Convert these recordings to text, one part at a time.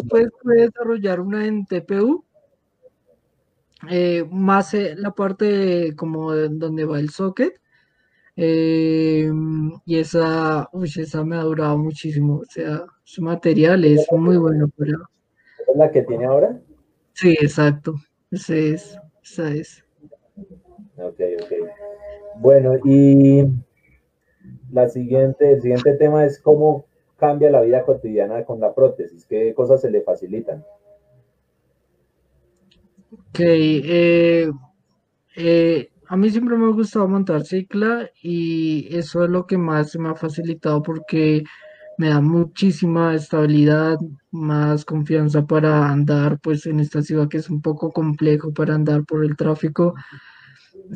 después puede desarrollar una en TPU, eh, más eh, la parte como donde va el socket. Eh, y esa, uy, esa me ha durado muchísimo. O sea, su material es muy bueno. Pero... ¿Es la que tiene ahora? Sí, exacto. Esa es. Esa es. Ok, ok. Bueno, y la siguiente, el siguiente tema es cómo cambia la vida cotidiana con la prótesis, qué cosas se le facilitan. Ok, eh, eh, a mí siempre me ha gustado montar cicla y eso es lo que más me ha facilitado porque me da muchísima estabilidad, más confianza para andar pues en esta ciudad que es un poco complejo para andar por el tráfico.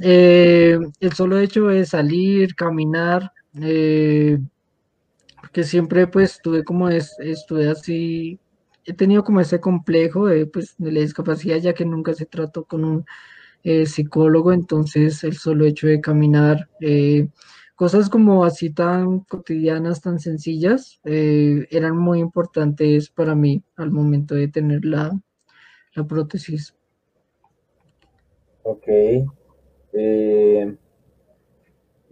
Eh, el solo hecho de salir, caminar, eh, que siempre pues tuve como es, estuve así, he tenido como ese complejo de, pues, de la discapacidad ya que nunca se trató con un eh, psicólogo, entonces el solo hecho de caminar, eh, cosas como así tan cotidianas, tan sencillas, eran muy importantes para mí al momento de tener la, la prótesis. Ok.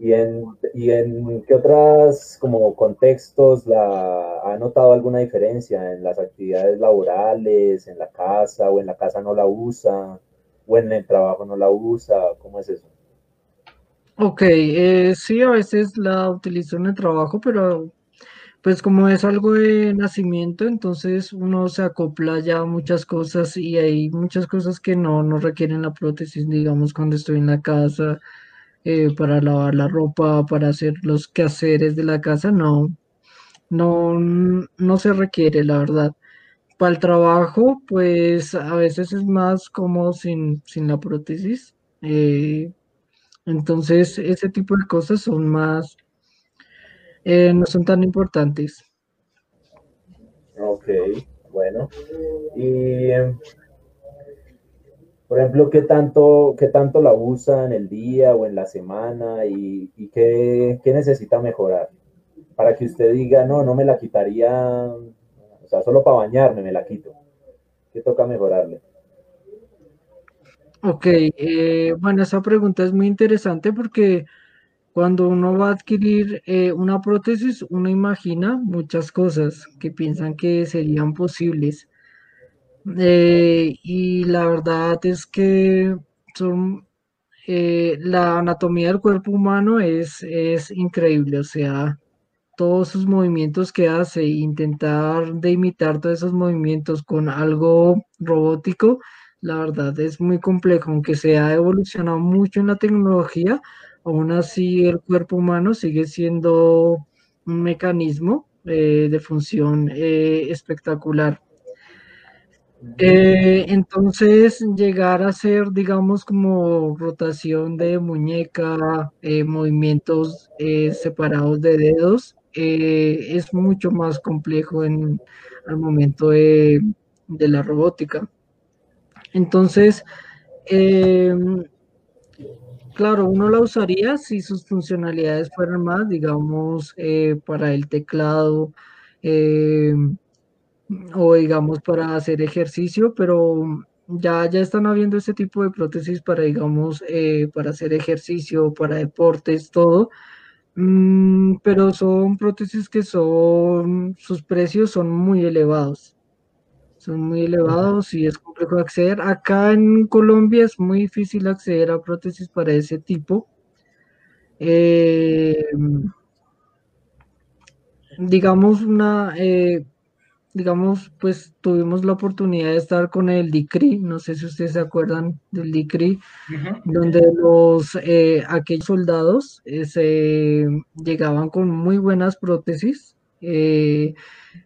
¿Y en, ¿Y en qué otras como contextos la, ha notado alguna diferencia en las actividades laborales, en la casa o en la casa no la usa o en el trabajo no la usa? ¿Cómo es eso? Ok, eh, sí, a veces la utilizo en el trabajo, pero pues como es algo de nacimiento, entonces uno se acopla ya a muchas cosas y hay muchas cosas que no, no requieren la prótesis, digamos, cuando estoy en la casa eh, para lavar la ropa, para hacer los quehaceres de la casa, no, no, no se requiere, la verdad. Para el trabajo, pues a veces es más cómodo sin, sin la prótesis. Eh, entonces, ese tipo de cosas son más, eh, no son tan importantes. Ok, bueno. Y por ejemplo, ¿qué tanto, qué tanto la usa en el día o en la semana y, qué, necesita mejorar? Para que usted diga, no, no me la quitaría, o sea, solo para bañarme me la quito. ¿Qué toca mejorarle? Ok, eh, bueno, esa pregunta es muy interesante porque cuando uno va a adquirir eh, una prótesis, uno imagina muchas cosas que piensan que serían posibles. Eh, y la verdad es que son, eh, la anatomía del cuerpo humano es, es increíble, o sea, todos sus movimientos que hace, intentar de imitar todos esos movimientos con algo robótico, la verdad es muy complejo, aunque se ha evolucionado mucho en la tecnología, aún así el cuerpo humano sigue siendo un mecanismo eh, de función espectacular. Eh, entonces, llegar a hacer, digamos, como rotación de muñeca, eh, movimientos eh, separados de dedos, es mucho más complejo al momento de, la robótica. Entonces, claro, uno la usaría si sus funcionalidades fueran más, digamos, para el teclado o digamos para hacer ejercicio, pero ya, ya están habiendo este tipo de prótesis para, digamos, eh, para hacer ejercicio, para deportes, todo. Mm, pero son prótesis que son, sus precios son muy elevados. Son muy elevados y es complejo acceder. Acá en Colombia es muy difícil acceder a prótesis para ese tipo. Eh, digamos, una, eh, digamos, pues tuvimos la oportunidad de estar con el DICRI, no sé si ustedes se acuerdan del DICRI, donde los, eh, aquellos soldados eh, se llegaban con muy buenas prótesis, eh,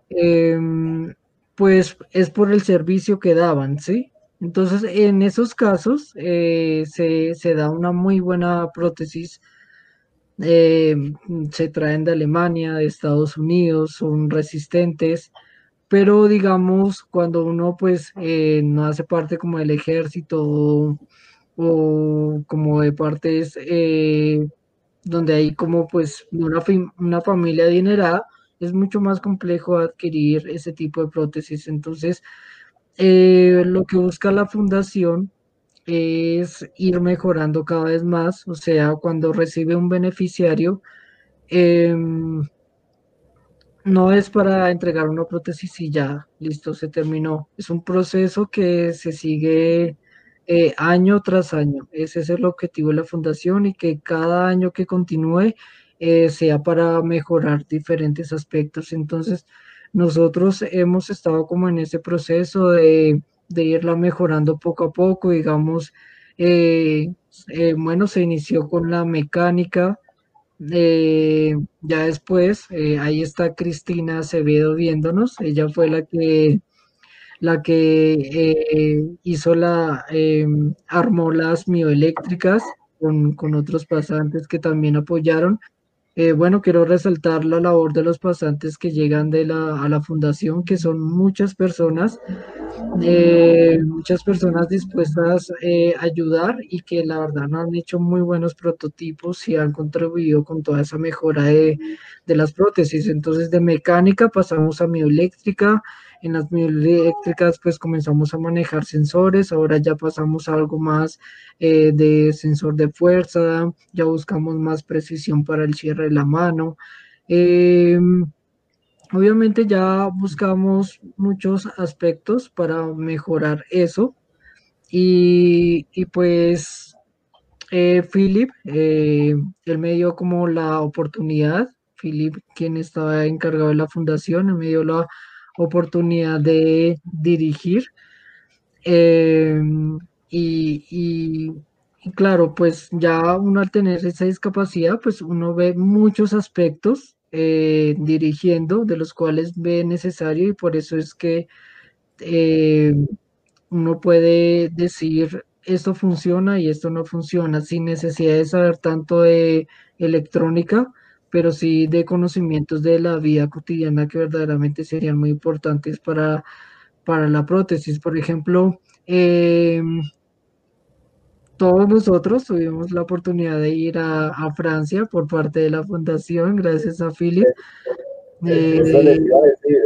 em, pues es por el servicio que daban, ¿sí? Entonces, en esos casos se, se, da una muy buena prótesis. se traen de Alemania, de Estados Unidos, son resistentes, pero digamos, cuando uno pues eh, no hace parte como del ejército o, como de partes eh, donde hay como pues una, una familia adinerada, es mucho más complejo adquirir ese tipo de prótesis. Entonces, eh, lo que busca la fundación es ir mejorando cada vez más, o sea, cuando recibe un beneficiario, em, no es para entregar una prótesis y ya, listo, se terminó. Es un proceso que se sigue eh, año tras año. Ese es el objetivo de la fundación y que cada año que continúe eh, sea para mejorar diferentes aspectos. Entonces, nosotros hemos estado como en ese proceso de, irla mejorando poco a poco, digamos, eh, eh, bueno, se inició con la mecánica, ya después, ahí está Cristina Acevedo viéndonos, ella fue la que la que hizo la, armó las mioeléctricas con, con otros pasantes que también apoyaron. Eh, bueno, quiero resaltar la labor de los pasantes que llegan de la, a la fundación, que son muchas personas, eh, muchas personas dispuestas eh, a ayudar y que la verdad han hecho muy buenos prototipos y han contribuido con toda esa mejora de, de las prótesis. Entonces, de mecánica pasamos a mioeléctrica, en las eléctricas pues comenzamos a manejar sensores, ahora ya pasamos algo más eh, de sensor de fuerza, ya buscamos más precisión para el cierre de la mano. Em, obviamente ya buscamos muchos aspectos para mejorar eso y, pues eh, Philip, eh, él me dio como la oportunidad, Philip, quien estaba encargado de la fundación, me dio la oportunidad de dirigir. Eh, y, claro, pues ya uno al tener esa discapacidad, pues uno ve muchos aspectos eh, dirigiendo, de los cuales ve necesario y por eso es que eh, uno puede decir esto funciona y esto no funciona sin necesidad de saber tanto de electrónica pero sí de conocimientos de la vida cotidiana que verdaderamente serían muy importantes para, para la prótesis. Por ejemplo, em, todos nosotros tuvimos la oportunidad de ir a, Francia por parte de la fundación, gracias a Philip. eso, les iba a decir,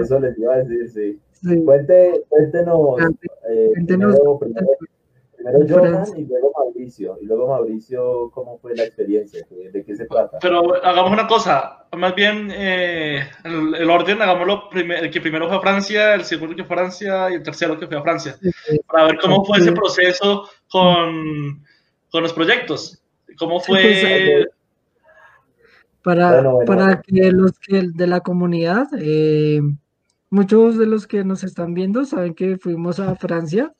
eso les iba a decir, sí. cuéntenos, eh, Primero Johan y luego Mauricio. Y luego Mauricio, ¿cómo fue la experiencia? ¿De qué se trata? Pero hagamos una cosa, más bien eh, el, orden, hagámoslo, el que primero fue a Francia, el segundo que fue a Francia y el tercero que fue a Francia. Para ver cómo fue ese proceso con, con los proyectos. ¿Cómo fue...? Pues, para, para que los que de la comunidad, eh, muchos de los que nos están viendo saben que fuimos a Francia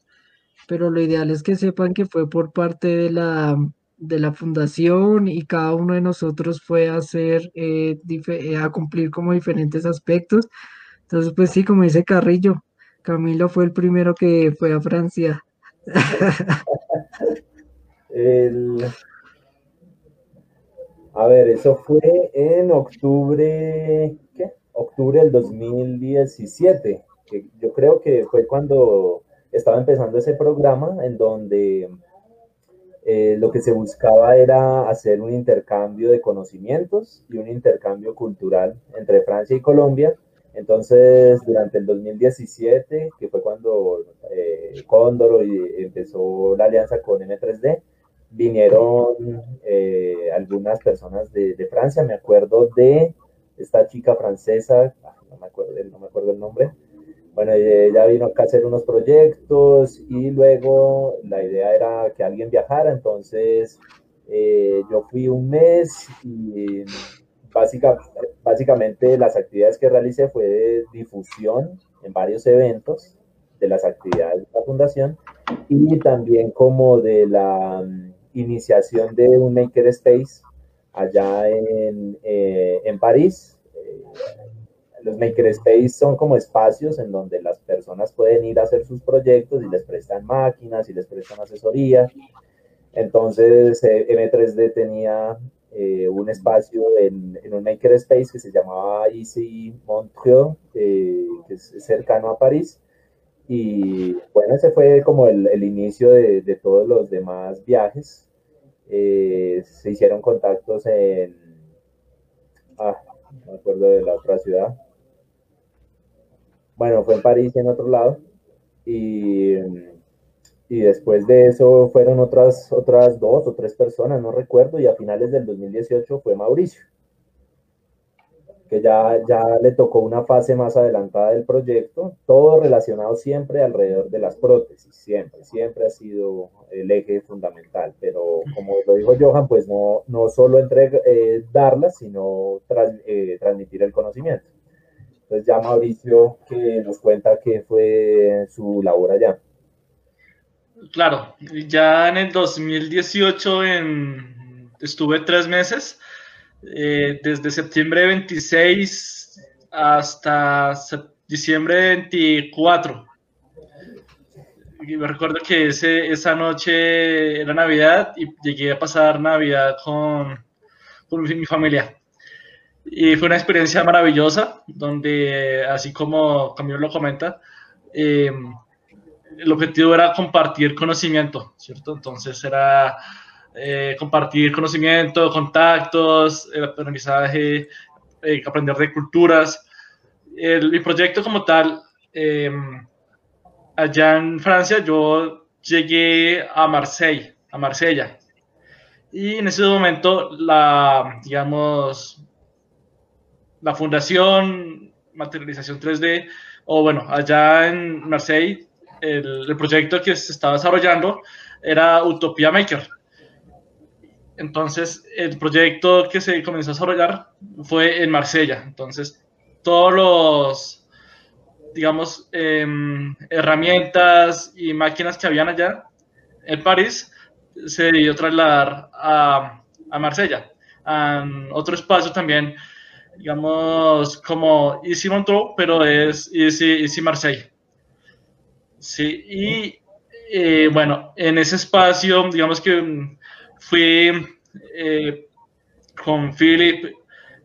pero lo ideal es que sepan que fue por parte de la, de la fundación y cada uno de nosotros fue a hacer, eh, eh, a cumplir como diferentes aspectos. Entonces, pues sí, como dice Carrillo, Camilo fue el primero que fue a Francia. A ver, eso fue en octubre, ¿qué? Octubre del 2017, que yo creo que fue cuando estaba empezando ese programa en donde eh, lo que se buscaba era hacer un intercambio de conocimientos y un intercambio cultural entre Francia y Colombia. Entonces, durante el 2017, que fue cuando eh, Cóndor empezó la alianza con M3D, vinieron eh, algunas personas de, de, Francia. Me acuerdo de esta chica francesa, ah, no me acuerdo, no me acuerdo el nombre, bueno, ella vino acá a hacer unos proyectos y luego la idea era que alguien viajara, entonces eh, yo fui un mes y básica, básicamente las actividades que realicé fue de difusión en varios eventos de las actividades de la fundación y también como de la mm, iniciación de un Maker Space allá en, eh, en París. Eh, los makerspace son como espacios en donde las personas pueden ir a hacer sus proyectos y les prestan máquinas y les prestan asesoría. Entonces, eh, M3D tenía eh, un espacio en, en, un makerspace que se llamaba Easy Montreux, eh, que es cercano a París. Y bueno, ese fue como el, inicio de, de, todos los demás viajes. se hicieron contactos en, ah, no me acuerdo de la otra ciudad. Bueno, fue en París y en otro lado. Y, y después de eso fueron otras, otras dos o tres personas, no recuerdo, y a finales del 2018 fue Mauricio que ya, ya le tocó una fase más adelantada del proyecto, todo relacionado siempre alrededor de las prótesis, siempre, siempre ha sido el eje fundamental, pero como lo dijo Johan, pues no, no solo entrega, eh, darlas, sino eh, transmitir el conocimiento. Entonces ya Mauricio que nos cuenta qué fue su labor allá. Claro, ya en el 2018 en, estuve tres meses eh, desde septiembre 26 hasta diciembre 24. Y me recuerdo que ese, esa noche era Navidad y llegué a pasar Navidad con, con mi familia. Y fue una experiencia maravillosa, donde, así como Camilo lo comenta, eh, el objetivo era compartir conocimiento, ¿cierto? Entonces era eh, compartir conocimiento, contactos, el aprendizaje, eh, aprender de culturas. El, proyecto como tal, em, allá en Francia, yo llegué a Marseille, a Marsella. Y en ese momento, la, digamos, la fundación Materialización 3D, o bueno, allá en Marseille, el, proyecto que se estaba desarrollando era Utopia Maker entonces, el proyecto que se comenzó a desarrollar fue en Marsella. Entonces, todos los, digamos, em, herramientas y máquinas que habían allá en París se debió trasladar a, a Marsella, a otro espacio también, digamos, como Easy Montreux, pero es Easy, Easy Marseille. Sí, y eh, bueno, en ese espacio, digamos que fui eh, con Philip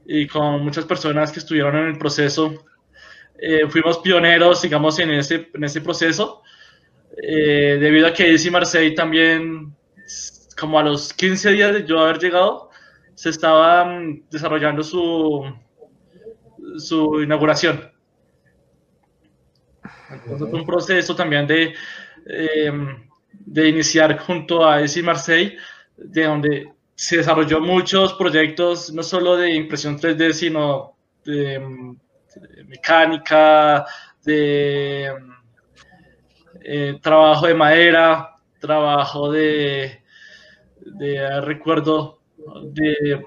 y con muchas personas que estuvieron en el proceso. Eh, fuimos pioneros, digamos, en ese, en ese proceso, debido a que DC Marseille también, como a los 15 días de yo haber llegado, se estaba mm, desarrollando su, su inauguración. Un proceso también de, de iniciar junto a DC Marseille de donde se desarrolló muchos proyectos, no solo de impresión 3D, sino de, mecánica, de eh, trabajo de madera, trabajo de, de, recuerdo, de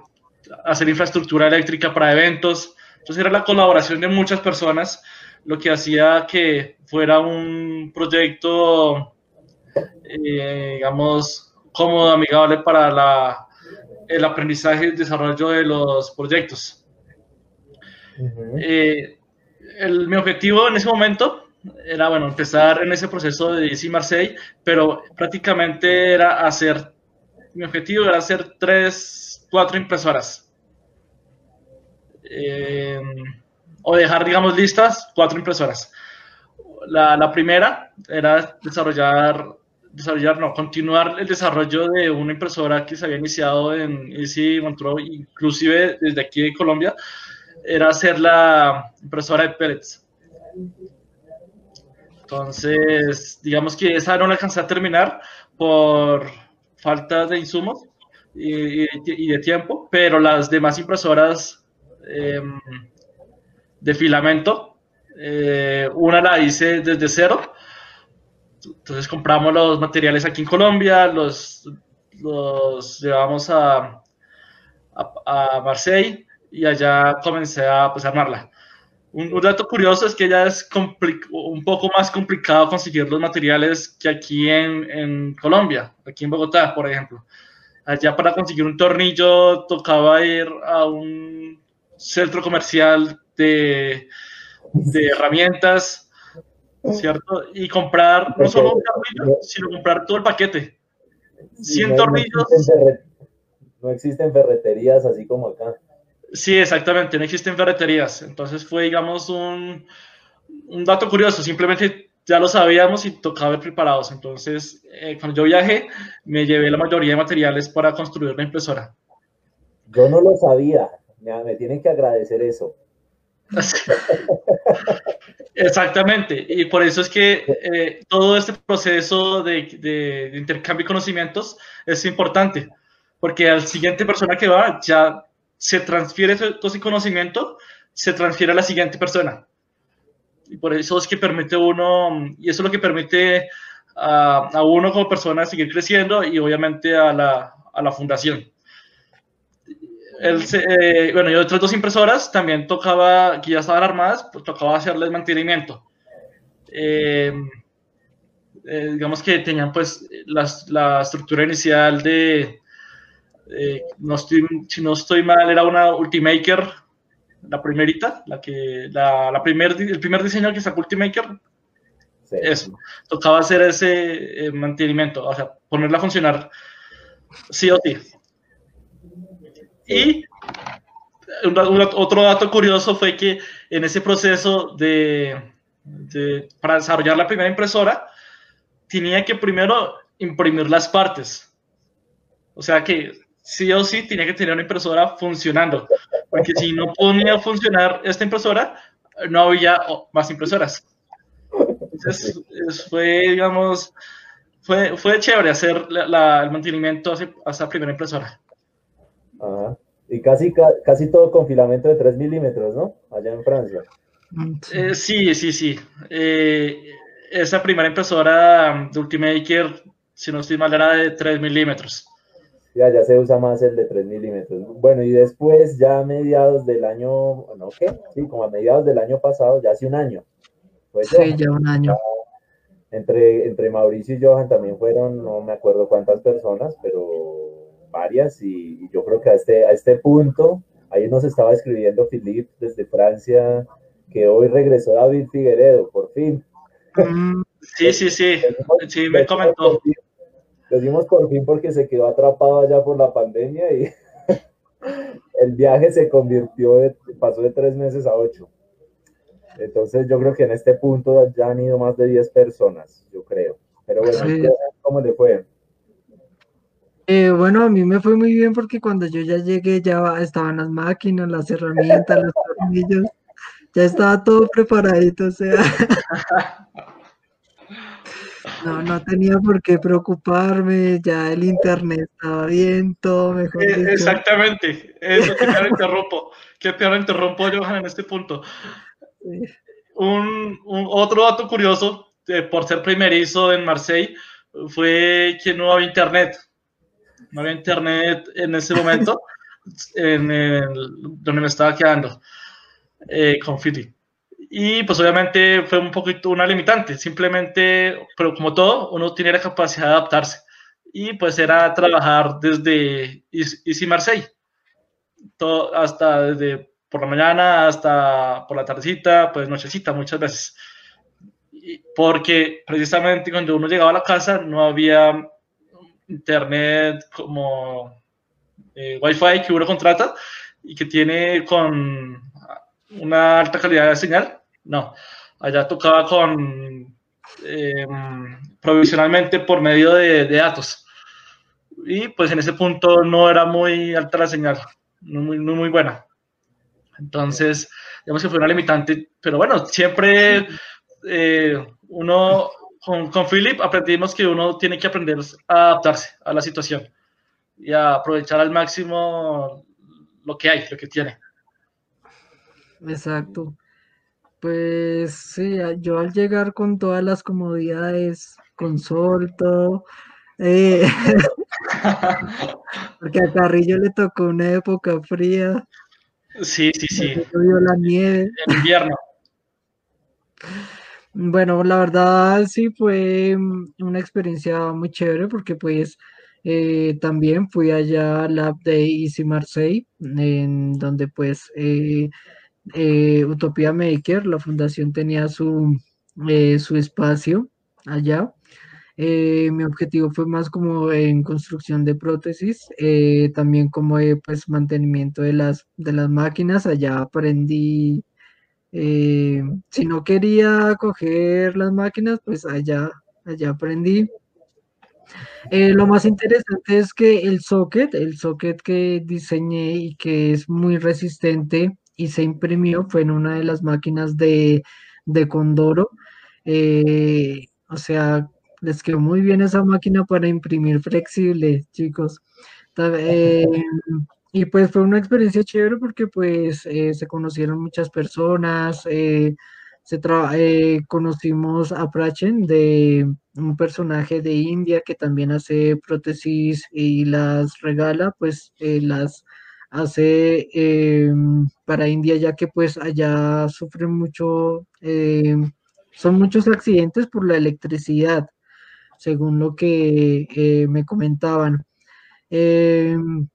hacer infraestructura eléctrica para eventos. Entonces era la colaboración de muchas personas lo que hacía que fuera un proyecto, eh, digamos, cómodo, amigable para la, el aprendizaje y el desarrollo de los proyectos. Eh, el, mi objetivo en ese momento era, bueno, empezar en ese proceso de DC Marseille, pero prácticamente era hacer, mi objetivo era hacer tres, cuatro impresoras. Eh, o dejar, digamos, listas cuatro impresoras. La, primera era desarrollar desarrollar, no, continuar el desarrollo de una impresora que se había iniciado en Easy Montreux, inclusive desde aquí de Colombia, era hacer la impresora de pellets. Entonces, digamos que esa no la alcancé a terminar por falta de insumos y, de tiempo, pero las demás impresoras em, de filamento, eh, una la hice desde cero entonces compramos los materiales aquí en Colombia, los, los llevamos a, a, Marseille y allá comencé a pues, armarla. Un, dato curioso es que ya es un poco más complicado conseguir los materiales que aquí en, en, Colombia, aquí en Bogotá, por ejemplo. Allá para conseguir un tornillo tocaba ir a un centro comercial de, de herramientas ¿cierto? Y comprar no solo un tornillo, sino comprar todo el paquete. 100 tornillos. No existen, ferreterías así como acá. Sí, exactamente, no existen ferreterías. Entonces fue, digamos, un, un dato curioso. Simplemente ya lo sabíamos y tocaba ver preparados. Entonces, eh, cuando yo viajé, me llevé la mayoría de materiales para construir la impresora. Yo no lo sabía. me tienen que agradecer eso. Exactamente, y por eso es que eh, todo este proceso de, de, intercambio de conocimientos es importante, porque al siguiente persona que va ya se transfiere todo ese conocimiento, se transfiere a la siguiente persona. Y por eso es que permite uno, y eso es lo que permite a, a uno como persona seguir creciendo y obviamente a la, a la fundación. Eh, bueno, yo otras dos impresoras también tocaba, que ya estaban armadas, pues tocaba hacerles mantenimiento. Eh, eh, digamos que tenían pues la estructura inicial de, no estoy, si no estoy mal, era una Ultimaker, la primerita, la que, la, la primer, el primer diseño que sacó Ultimaker, eso, tocaba hacer ese mantenimiento, o sea, ponerla a funcionar sí o sí. Y otro dato curioso fue que en ese proceso de, para desarrollar la primera impresora, tenía que primero imprimir las partes. O sea que sí o sí tenía que tener una impresora funcionando, porque si no podía funcionar esta impresora, no había más impresoras. Entonces, fue, digamos, fue, fue chévere hacer el mantenimiento a esa primera impresora. Y casi, casi todo con filamento de 3 milímetros, ¿no? Allá en Francia. Eh, sí, sí, sí. Eh, esa primera impresora de Ultimaker, si no estoy mal, era de 3 milímetros. Ya, ya se usa más el de 3 milímetros. Bueno, y después, ya a mediados del año, ¿no qué? Sí, como a mediados del año pasado, ya hace un año. sí, ya un año. Entre, entre Mauricio y Johan también fueron, no me acuerdo cuántas personas, pero varias y, yo creo que a este, a este punto, ahí nos estaba escribiendo Philippe desde Francia, que hoy regresó David Figueredo, por fin. Mm, sí, sí, sí, sí, me comentó. Lo dimos por fin porque se quedó atrapado allá por la pandemia y el viaje se convirtió, pasó de tres meses a ocho. Entonces yo creo que en este punto ya han ido más de diez personas, yo creo. Pero bueno, ¿cómo le fue? Eh, bueno, a mí me fue muy bien porque cuando yo ya llegué ya estaban las máquinas, las herramientas, los tornillos, ya estaba todo preparadito, o sea, no, no tenía por qué preocuparme, ya el internet estaba bien, todo mejor. Eh, exactamente, eso que te interrumpo, que te interrumpo, Johan, en este punto. Un, otro dato curioso, eh, por ser primerizo en Marseille, fue que no había internet no había internet en ese momento, en donde me estaba quedando eh, con Fiti. Y pues obviamente fue un poquito una limitante, simplemente, pero como todo, uno tiene la capacidad de adaptarse. Y pues era trabajar desde Easy Marseille, todo, hasta desde por la mañana hasta por la tardecita, pues nochecita muchas veces. Porque precisamente cuando uno llegaba a la casa no había internet como eh, Wi-Fi que uno contrata y que tiene con una alta calidad de señal. No, allá tocaba con eh, provisionalmente por medio de, datos. Y pues en ese punto no era muy alta la señal, no muy, no muy buena. Entonces, digamos que fue una limitante, pero bueno, siempre eh, uno con, con Philip aprendimos que uno tiene que aprender a adaptarse a la situación y a aprovechar al máximo lo que hay, lo que tiene. Exacto. Pues sí, yo al llegar con todas las comodidades, con sol, todo, eh, porque a Carrillo le tocó una época fría. Sí, sí, sí. la nieve. En invierno. Bueno, la verdad sí fue mm, una experiencia muy chévere porque pues eh, también fui allá al lab de Easy Marseille, en donde pues eh, eh, Utopía Maker, la fundación tenía su, su espacio allá. mi objetivo fue más como en construcción de prótesis, también como pues mantenimiento de las, de las máquinas. Allá aprendí eh, si no quería coger las máquinas, pues allá, allá aprendí. Eh, lo más interesante es que el socket, el socket que diseñé y que es muy resistente y se imprimió fue en una de las máquinas de, de Condoro. Eh, o sea, les quedó muy bien esa máquina para imprimir flexible, chicos. Eh, y pues fue una experiencia chévere porque pues se conocieron muchas personas, se conocimos a Prachen de un personaje de India que también hace prótesis y las regala, pues eh, las hace em, para India ya que pues allá sufren mucho, em, son muchos accidentes por la electricidad, según lo que eh, me comentaban. Em,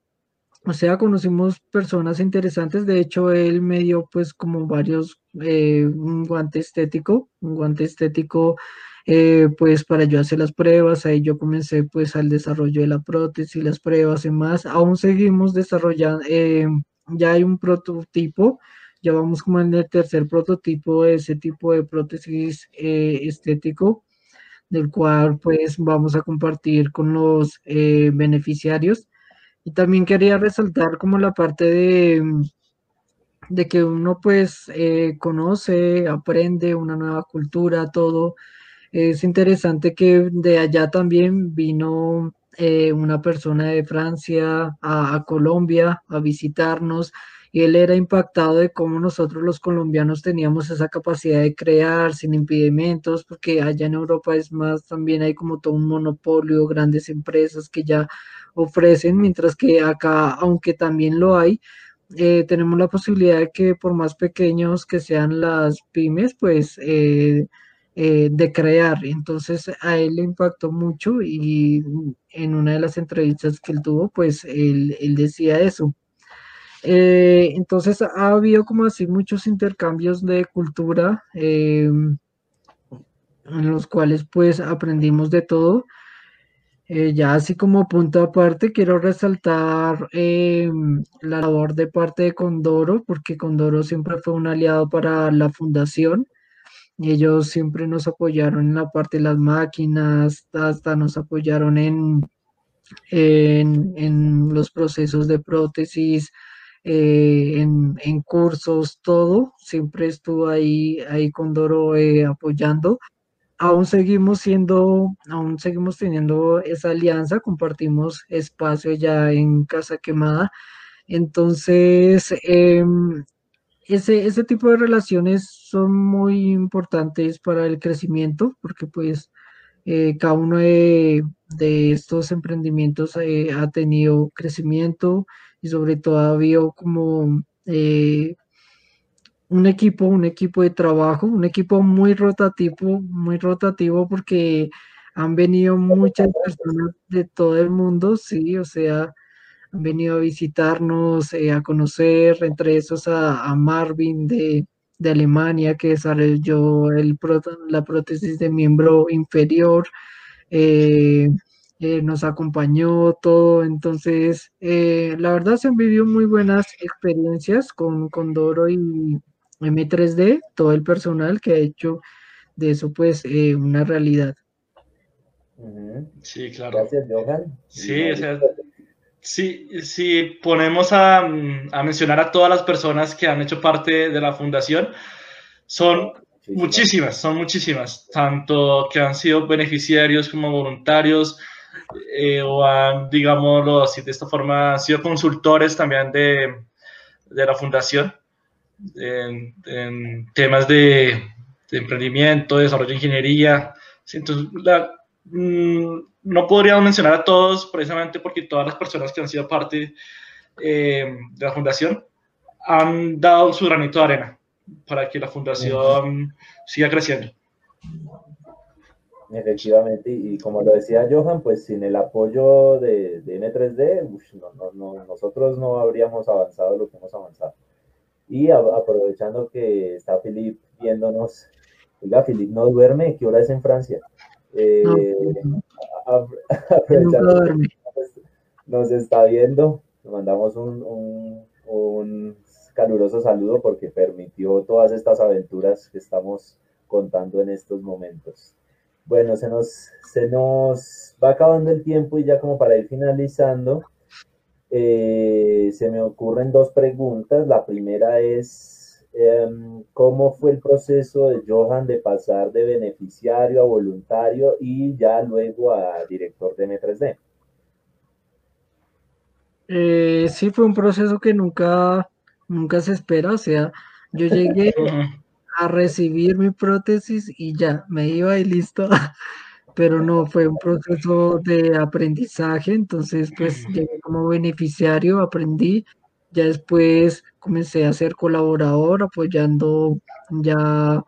o sea, conocimos personas interesantes, de hecho él me dio pues como varios, eh, un guante estético, un guante estético eh, pues para yo hacer las pruebas, ahí yo comencé pues al desarrollo de la prótesis, las pruebas y más, aún seguimos desarrollando, eh, ya hay un prototipo, ya vamos como en el tercer prototipo de ese tipo de prótesis eh, estético, del cual pues vamos a compartir con los beneficiarios. Y también quería resaltar como la parte de, de que uno pues conoce, aprende una nueva cultura, todo es interesante que de allá también vino eh, una persona de Francia a, Colombia a visitarnos y él era impactado de cómo nosotros los colombianos teníamos esa capacidad de crear sin impedimentos, porque allá en Europa es más, también hay como todo un monopolio, grandes empresas que ya ofrecen, mientras que acá, aunque también lo hay, eh, tenemos la posibilidad de que por más pequeños que sean las pymes, pues... Eh, eh, de crear. Entonces a él le impactó mucho y en una de las entrevistas que él tuvo, pues él, decía eso. Eh, entonces ha habido como así muchos intercambios de cultura eh, en los cuales pues aprendimos de todo. ya así como punto aparte, quiero resaltar la labor de parte de Condoro, porque Condoro siempre fue un aliado para la fundación ellos siempre nos apoyaron en la parte de las máquinas, hasta nos apoyaron en, en, los procesos de prótesis, eh, en, cursos, todo. Siempre estuvo ahí, ahí con Doro eh, apoyando. Aún seguimos siendo, aún seguimos teniendo esa alianza, compartimos espacio ya en Casa Quemada. Entonces, em, ese, ese tipo de relaciones son muy importantes para el crecimiento porque pues eh, cada uno de, estos emprendimientos eh, ha tenido crecimiento y sobre todo ha habido como eh, un equipo, un equipo de trabajo, un equipo muy rotativo, muy rotativo porque han venido muchas personas de todo el mundo, sí, o sea, han venido a visitarnos, eh, a conocer, entre esos a, Marvin de, Alemania, que desarrolló el, la prótesis de miembro inferior. Eh, eh, nos acompañó todo, entonces la verdad se han vivido muy buenas experiencias con, con Doro y M3D, todo el personal que ha hecho de eso pues una realidad. Sí, claro. Gracias, Johan. Sí, o sea, Sí, si ponemos a, mencionar a todas las personas que han hecho parte de la fundación, son muchísimas, son muchísimas, tanto que han sido beneficiarios como voluntarios, eh, o han, digámoslo así, de esta forma, han sido consultores también de, la fundación en, temas de, emprendimiento, desarrollo de ingeniería. Entonces, la, mm, no podríamos mencionar a todos precisamente porque todas las personas que han sido parte eh, de la fundación han dado su granito de arena para que la fundación siga creciendo. Efectivamente, y como lo decía Johan, pues sin el apoyo de, de N3D, nosotros no habríamos avanzado lo que hemos avanzado. Y aprovechando que está Filip viéndonos, oiga, Filip no duerme, ¿qué hora es en Francia? Eh, nos está viendo, le mandamos un, un, caluroso saludo porque permitió todas estas aventuras que estamos contando en estos momentos. Bueno, se nos, se nos va acabando el tiempo y ya como para ir finalizando, eh, se me ocurren dos preguntas. La primera es, ¿cómo fue el proceso de Johan de pasar de beneficiario a voluntario y ya luego a director de M3D? Eh, sí, fue un proceso que nunca, nunca se espera, o sea, yo llegué a recibir mi prótesis y ya, me iba y listo, pero no, fue un proceso de aprendizaje, entonces pues llegué como beneficiario, aprendí, ya después comencé a ser colaborador apoyando ya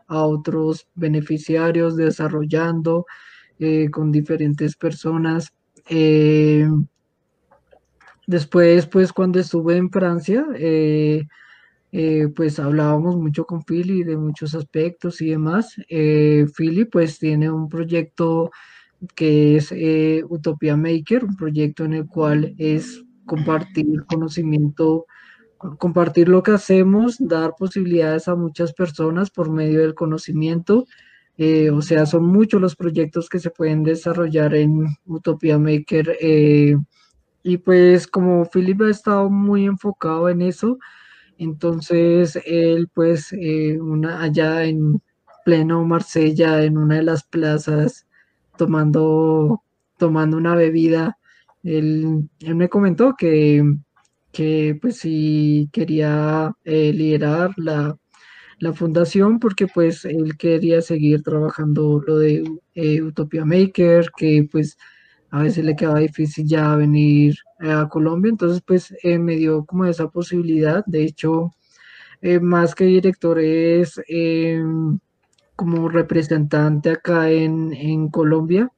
a otros beneficiarios, desarrollando eh, con diferentes personas. Eh, Después, pues cuando estuve en Francia, eh, eh, pues hablábamos mucho con Philly de muchos aspectos y demás. Eh, Philly pues tiene un proyecto que es Utopia Maker, un proyecto en el cual es compartir conocimiento, compartir lo que hacemos, dar posibilidades a muchas personas por medio del conocimiento. o sea, son muchos los proyectos que se pueden desarrollar en Utopia Maker y pues como Philip ha estado muy enfocado en eso, entonces él pues eh, allá en pleno Marsella, en una de las plazas, tomando, tomando una bebida, él, me comentó que, que pues si quería eh, liderar la, fundación porque pues él quería seguir trabajando lo de eh, Utopia Maker, que pues a veces le quedaba difícil ya venir eh, a Colombia, entonces pues me dio como esa posibilidad, de hecho, más que director es como representante acá en, Colombia,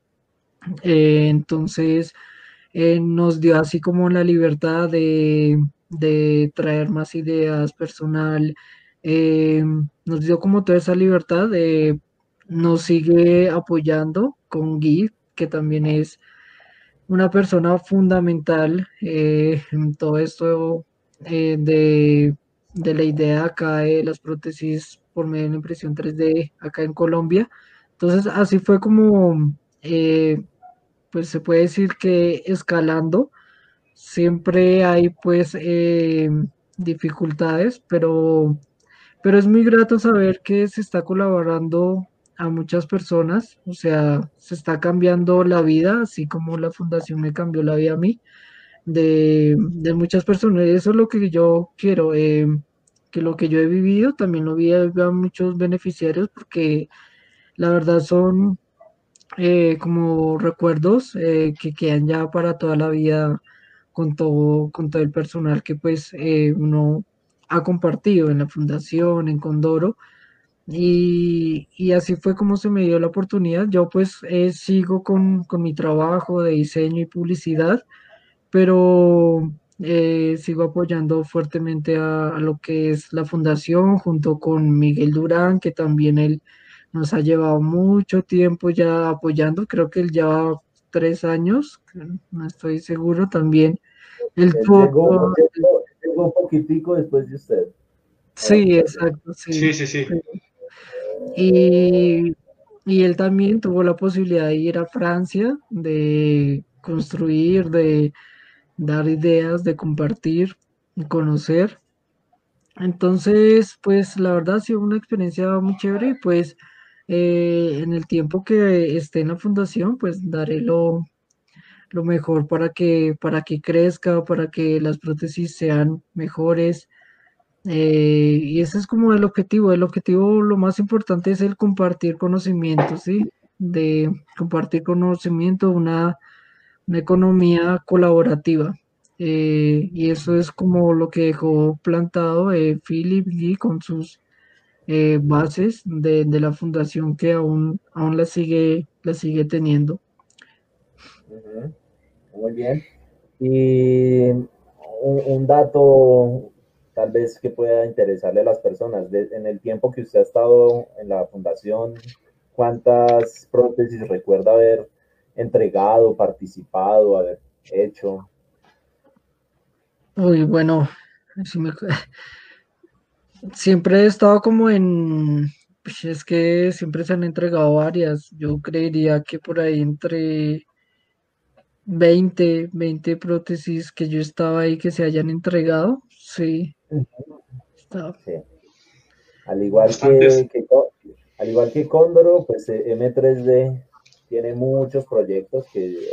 entonces nos dio así como la libertad de, de traer más ideas personal, em, nos dio como toda esa libertad, de nos sigue apoyando con Gui, que también es una persona fundamental eh, en todo esto eh, de, la idea acá de las prótesis por medio de la impresión 3D acá en Colombia. Entonces, así fue como, eh, pues se puede decir que escalando, siempre hay pues dificultades, pero, pero es muy grato saber que se está colaborando a muchas personas, o sea, se está cambiando la vida, así como la fundación me cambió la vida a mí, de, muchas personas. Eso es lo que yo quiero, eh, que lo que yo he vivido también lo vi a muchos beneficiarios, porque la verdad son eh, como recuerdos eh, que quedan ya para toda la vida con todo, con todo el personal que pues uno ha compartido en la fundación, en Condoro y, así fue como se me dio la oportunidad. Yo pues eh, sigo con, mi trabajo de diseño y publicidad, pero eh, sigo apoyando fuertemente a, lo que es la fundación junto con Miguel Durán, que también él nos ha llevado mucho tiempo ya apoyando. Creo que él lleva tres años, no estoy seguro también. Él llegó, un poquitico después de usted. Sí, exacto, sí. Sí, sí, sí. Y, él también tuvo la posibilidad de ir a Francia, de construir, de dar ideas, de compartir, y conocer. Entonces, pues la verdad ha sido una experiencia muy chévere y pues eh, en el tiempo que esté en la fundación, pues daré lo, lo mejor para que, para que crezca, para que las prótesis sean mejores, eh, y ese es como el objetivo. El objetivo, lo más importante es el compartir conocimiento, ¿sí? De compartir conocimiento, una, una economía colaborativa. Eh, y eso es como lo que dejó plantado Philip G con sus bases de, la fundación que aún, aún la, sigue, la sigue teniendo. Muy bien. Y un dato tal vez que pueda interesarle a las personas. en el tiempo que usted ha estado en la fundación, ¿cuántas prótesis recuerda haber entregado, participado, haber hecho? Uy, bueno, siempre he estado como en, pues es que siempre se han entregado varias. Yo creería que por ahí entre 20, 20 prótesis que yo estaba ahí que se hayan entregado. Sí. Al igual que, al igual que Cóndoro, pues eh, M3D tiene muchos proyectos que eh,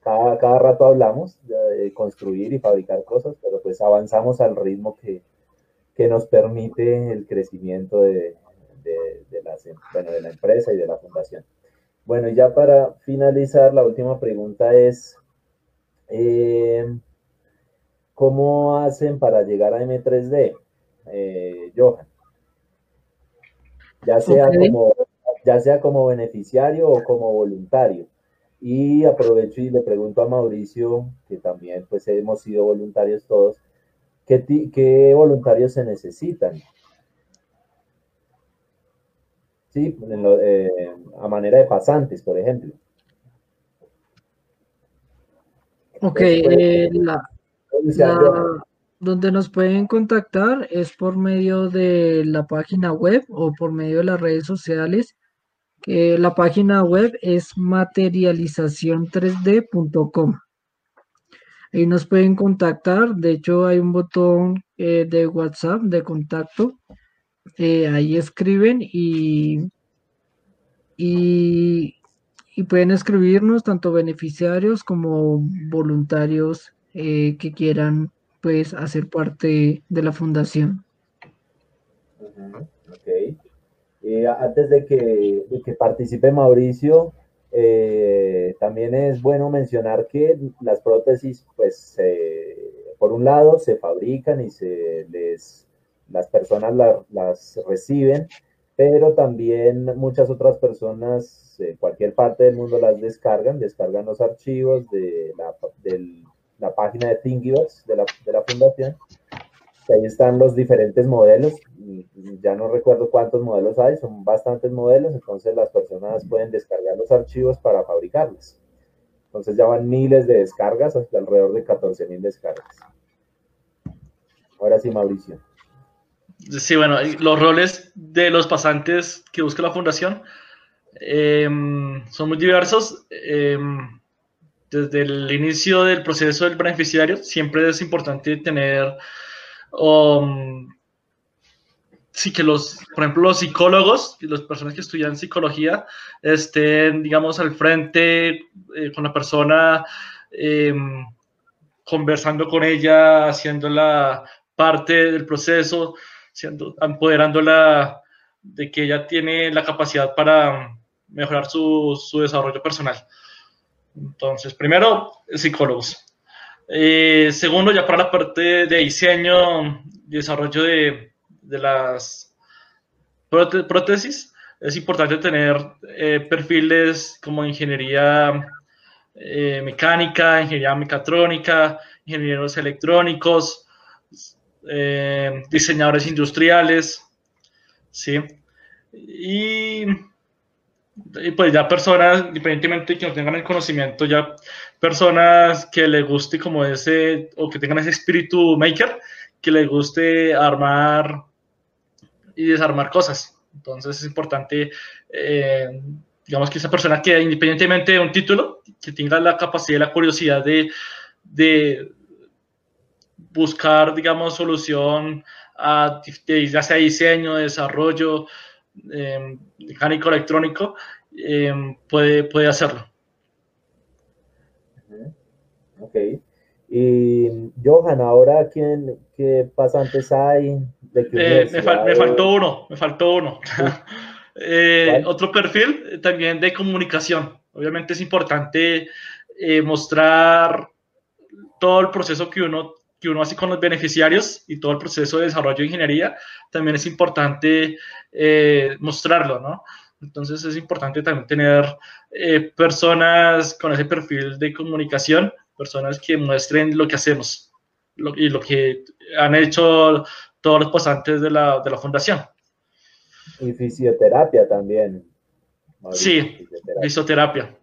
cada, cada rato hablamos de construir y fabricar cosas, pero pues avanzamos al ritmo que, que nos permite el crecimiento de, de, de, la, bueno, de la empresa y de la fundación. Bueno, y ya para finalizar, la última pregunta es, eh, ¿cómo hacen para llegar a M3D, eh, Johan? Ya sea, como, ya sea como beneficiario o como voluntario. Y aprovecho y le pregunto a Mauricio, que también pues hemos sido voluntarios todos, ¿qué, qué voluntarios se necesitan? ¿sí? Eh, a manera de pasantes, por ejemplo. Ok, eh, la, donde nos pueden contactar es por medio de la página web o por medio de las redes sociales. Que la página web es materialización3d.com. Ahí nos pueden contactar. De hecho, hay un botón eh, de WhatsApp de contacto eh, ahí escriben y, y, pueden escribirnos tanto beneficiarios como voluntarios eh, que quieran pues hacer parte de la fundación. Ok. Eh, antes de que, que, participe Mauricio, también es bueno mencionar que las prótesis, pues, por un lado, se fabrican y se las personas las reciben, pero también muchas otras personas, en cualquier parte del mundo las descargan, descargan los archivos de la, página de Thingiverse de la fundación. Ahí están los diferentes modelos, ya no recuerdo cuántos modelos hay, son bastantes modelos, entonces las personas pueden descargar los archivos para fabricarlos. Entonces ya van miles de descargas, hasta alrededor de 14 mil descargas. Ahora sí, Mauricio. Sí, bueno, los roles de los pasantes que busca la fundación em, son muy diversos. Em, desde el inicio del proceso del beneficiario, siempre es importante tener, um, sí que los, por ejemplo, los psicólogos las personas que estudian psicología estén, digamos, al frente eh, con la persona, em, conversando con ella, haciéndola parte del proceso siendo, empoderándola de que ella tiene la capacidad para mejorar su, su desarrollo personal. Entonces, primero, psicólogos. Eh, segundo, ya para la parte de diseño y desarrollo de, las prótesis, es importante tener eh, perfiles como ingeniería eh, mecánica, ingeniería mecatrónica, ingenieros electrónicos, diseñadores industriales, ¿sí? Y, pues ya personas, independientemente de que no tengan el conocimiento, ya personas que les guste como ese, o que tengan ese espíritu maker, que les guste armar y desarmar cosas. Entonces es importante, eh, digamos que esa persona que independientemente de un título, que tenga la capacidad y la curiosidad de, de, buscar, digamos, solución a, ya sea diseño, desarrollo, em, mecánico, electrónico, em, puede, puede hacerlo. Ok. Y Johan, ahora quién, qué pasantes hay? Eh, me, faltó uno, me faltó uno. Eh, otro perfil también de comunicación. Obviamente es importante eh, mostrar todo el proceso que uno que uno hace con los beneficiarios y todo el proceso de desarrollo de ingeniería, también es importante eh, mostrarlo, ¿no? Entonces es importante también tener eh, personas con ese perfil de comunicación, personas que muestren lo que hacemos y lo que han hecho todos los pasantes de la, de la fundación. Y fisioterapia también. sí, fisioterapia.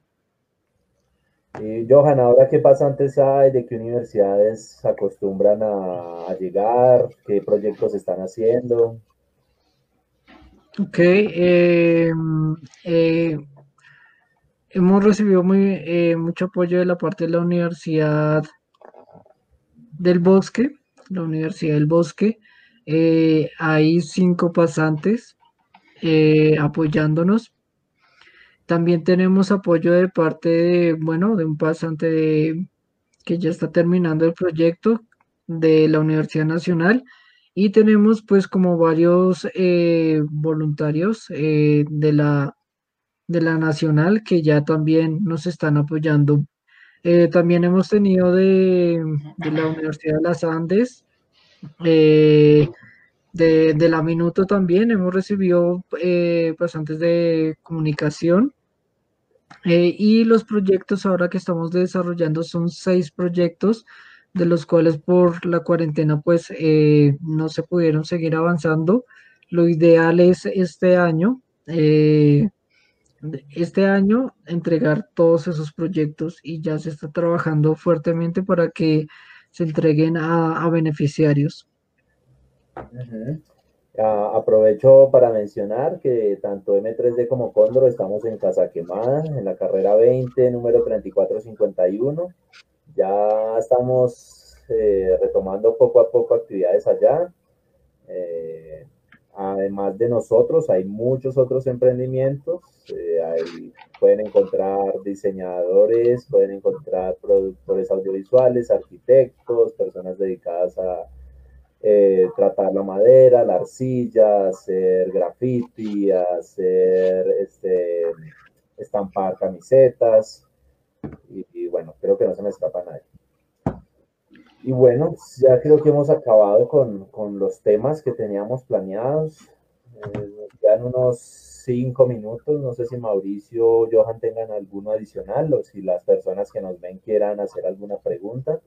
Y Johan, ahora qué pasantes hay, de qué universidades acostumbran a, llegar, qué proyectos están haciendo. Ok, eh, eh, hemos recibido muy, eh, mucho apoyo de la parte de la Universidad del Bosque, la Universidad del Bosque. Eh, hay cinco pasantes eh, apoyándonos. También tenemos apoyo de parte de, bueno, de un pasante que ya está terminando el proyecto de la Universidad Nacional y tenemos pues como varios voluntarios de la de la Nacional que ya también nos están apoyando. Eh, también hemos tenido de, la Universidad de las Andes, eh, de, la Minuto también, hemos recibido eh, bastantes de comunicación. Y los proyectos ahora que estamos desarrollando son seis proyectos, de los cuales por la cuarentena pues no se pudieron seguir avanzando. Lo ideal es este año este año entregar todos esos proyectos y ya se está trabajando fuertemente para que se entreguen a, beneficiarios. Aprovecho para mencionar que tanto M3D como Condro estamos en Casa Quemada, en la carrera 20, número 3451. Ya estamos eh, retomando poco a poco actividades allá. Eh, además de nosotros, hay muchos otros emprendimientos. Eh, pueden encontrar diseñadores, pueden encontrar productores audiovisuales, arquitectos, personas dedicadas a eh, tratar la madera, la arcilla, hacer graffiti, hacer este, estampar camisetas. Y, bueno, creo que no se me escapa nadie. Y bueno, ya creo que hemos acabado con, con los temas que teníamos planeados. Eh, quedan unos cinco minutos. No sé si Mauricio o Johan tengan alguno adicional o si las personas que nos ven quieran hacer alguna pregunta.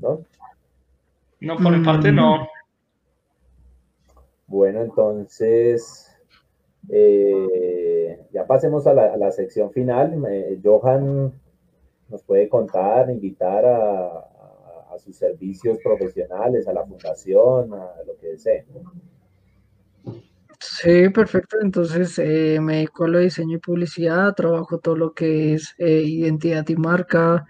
¿No? No, por mi parte no. Bueno, entonces eh, ya pasemos a la, a la sección final. Eh, Johan nos puede contar, invitar a, sus servicios profesionales, a la fundación, a lo que desee. Sí, perfecto. Entonces eh, me dedico a lo diseño y publicidad, trabajo todo lo que es eh, identidad y marca,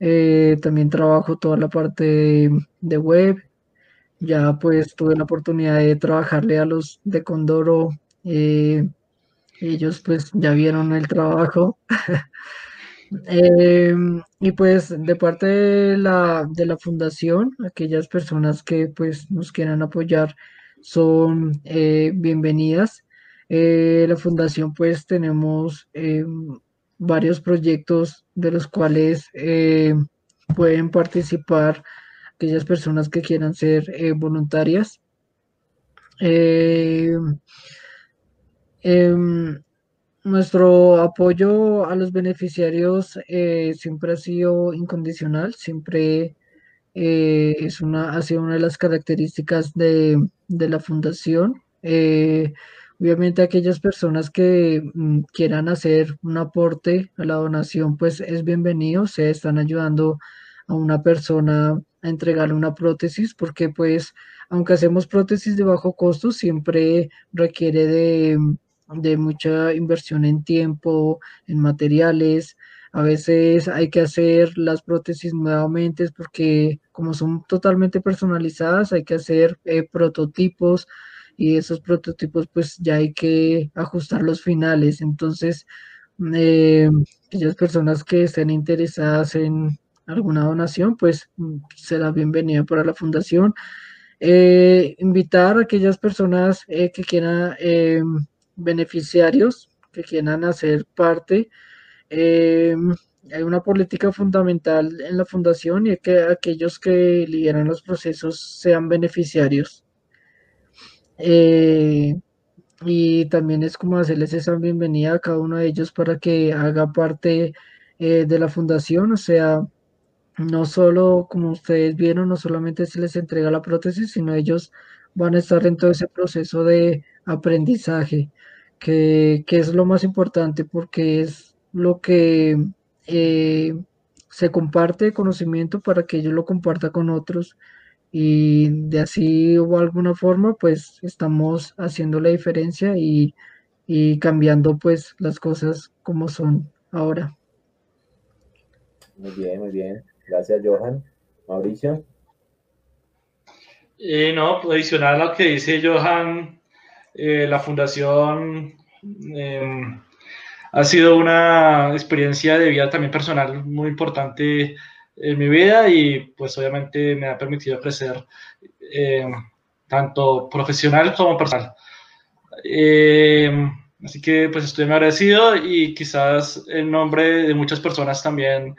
eh, también trabajo toda la parte de, web. Ya pues tuve la oportunidad de trabajarle a los de Condoro. ellos pues ya vieron el trabajo. Em, y pues de parte de la, de la fundación, aquellas personas que pues nos quieran apoyar son eh, bienvenidas. Eh, la fundación pues tenemos em, varios proyectos de los cuales eh, pueden participar aquellas personas que quieran ser voluntarias. Em, nuestro apoyo a los beneficiarios eh, siempre ha sido incondicional, siempre eh, es una, ha sido una de las características de, la fundación. Obviamente aquellas personas que mm, quieran hacer un aporte a la donación, pues es bienvenido, se están ayudando a una persona a entregarle una prótesis, porque pues aunque hacemos prótesis de bajo costo, siempre requiere de de mucha inversión en tiempo, en materiales. A veces hay que hacer las prótesis nuevamente porque como son totalmente personalizadas, hay que hacer eh, prototipos y esos prototipos pues ya hay que ajustar los finales. Entonces, eh, aquellas personas que estén interesadas en alguna donación, pues será bienvenida para la fundación. Eh, invitar a aquellas personas que quieran beneficiarios que quieran hacer parte. Eh, hay una política fundamental en la fundación y es que aquellos que lideran los procesos sean beneficiarios. Eh, y también es como hacerles esa bienvenida a cada uno de ellos para que haga parte eh, de la fundación, o sea, no solo como ustedes vieron, no solamente se les entrega la prótesis, sino ellos van a estar en todo ese proceso de aprendizaje que, es lo más importante porque es lo que eh, se comparte conocimiento para que yo lo comparta con otros y de así o alguna forma pues estamos haciendo la diferencia y, y cambiando pues las cosas como son ahora. Muy bien, muy bien. Gracias, Johan. Mauricio. Eh, no, adicional a lo que dice Johan, eh, la fundación em, ha sido una experiencia de vida también personal muy importante en mi vida y pues obviamente me ha permitido crecer em, tanto profesional como personal. Em, así que pues estoy muy agradecido y quizás en nombre de muchas personas también,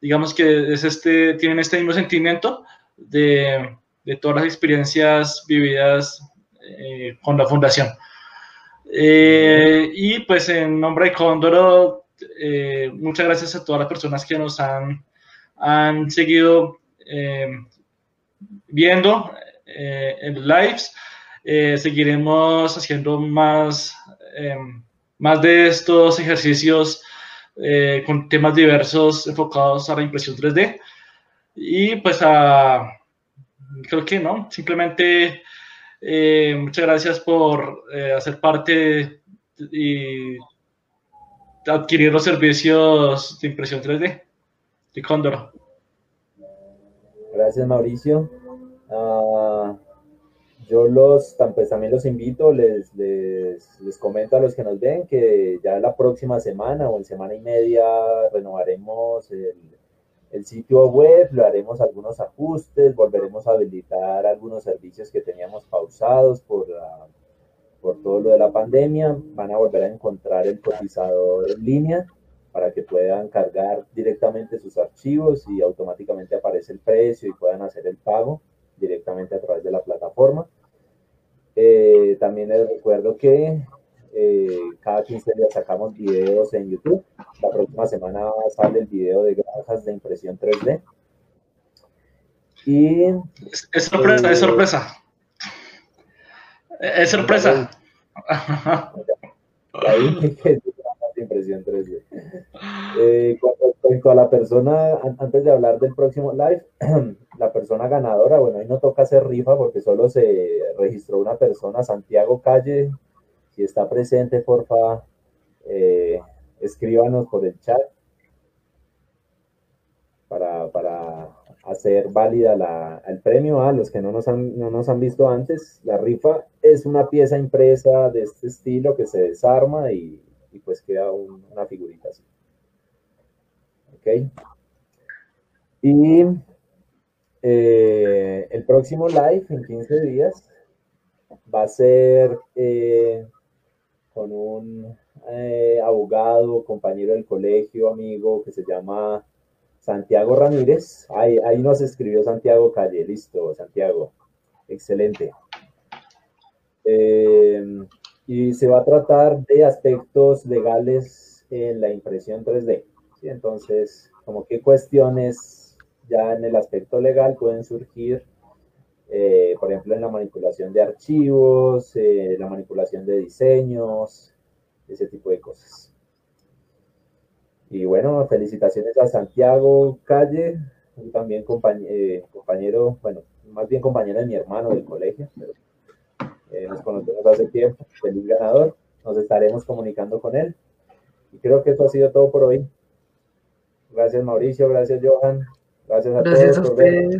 digamos que es este, tienen este mismo sentimiento de de todas las experiencias vividas eh, con la fundación. Eh, y pues en nombre de Cóndoro, eh, muchas gracias a todas las personas que nos han, han seguido viendo en lives. seguiremos haciendo más, más de estos ejercicios con temas diversos enfocados a la impresión 3D. Y pues a, creo que no, simplemente eh, muchas gracias por eh, hacer parte y adquirir los servicios de impresión 3D de Cóndor. Gracias Mauricio. Ah, yo los pues, también los invito, les, les, les, comento a los que nos ven que ya la próxima semana o en semana y media renovaremos el, el sitio web, le haremos algunos ajustes, volveremos a habilitar algunos servicios que teníamos pausados por, por todo lo de la pandemia. Van a volver a encontrar el cotizador en línea para que puedan cargar directamente sus archivos y automáticamente aparece el precio y puedan hacer el pago directamente a través de la plataforma. Eh, también les recuerdo que eh, cada 15 días sacamos videos en YouTube. La próxima semana sale el video de granjas de impresión 3D. Y, es, sorpresa, es sorpresa. Es sorpresa. impresión 3D. Eh, a la persona, antes de hablar del próximo live, la persona ganadora, bueno, ahí no toca hacer rifa porque solo se registró una persona, Santiago Calle, si está presente, porfa, eh, escríbanos por el chat para, para hacer válida la, el premio. A los que no nos, han, no nos han visto antes, la rifa es una pieza impresa de este estilo que se desarma y, y pues queda una figurita así. Ok. Y eh, el próximo live en 15 días va a ser eh, con un eh, abogado, compañero del colegio, amigo, que se llama Santiago Ramírez. Ahí, ahí nos escribió Santiago Calle, listo, Santiago. Excelente. Y se va a tratar de aspectos legales en la impresión 3D. Entonces, como qué cuestiones ya en el aspecto legal pueden surgir eh, por ejemplo, en la manipulación de archivos, eh, la manipulación de diseños, ese tipo de cosas. Y bueno, felicitaciones a Santiago Calle, también eh, compañero, bueno, más bien compañero de mi hermano del colegio, pero nos conocemos hace tiempo, feliz ganador, nos estaremos comunicando con él. Y creo que esto ha sido todo por hoy. Gracias Mauricio, gracias Johan, gracias a todos por vernos.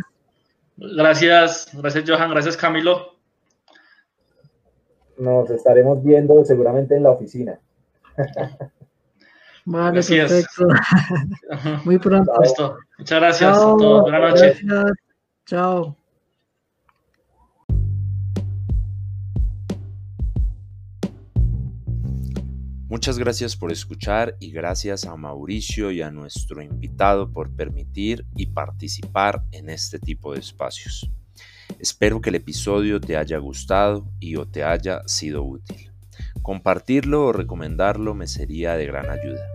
Gracias, gracias Johan, gracias Camilo. Nos estaremos viendo seguramente en la oficina. Vale, gracias. Muy pronto. Muchas gracias a todos. Buenas noches. Chao. Muchas gracias por escuchar y gracias a Mauricio y a nuestro invitado por permitir y participar en este tipo de espacios. Espero que el episodio te haya gustado y o te haya sido útil. Compartirlo o recomendarlo me sería de gran ayuda.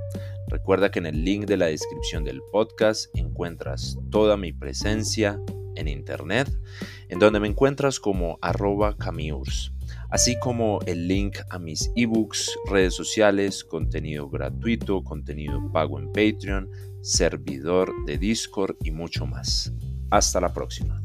Recuerda que en el link de la descripción del podcast encuentras toda mi presencia en internet, en donde me encuentras como arroba camiurs así como el link a mis ebooks, redes sociales, contenido gratuito, contenido pago en Patreon, servidor de Discord y mucho más. Hasta la próxima.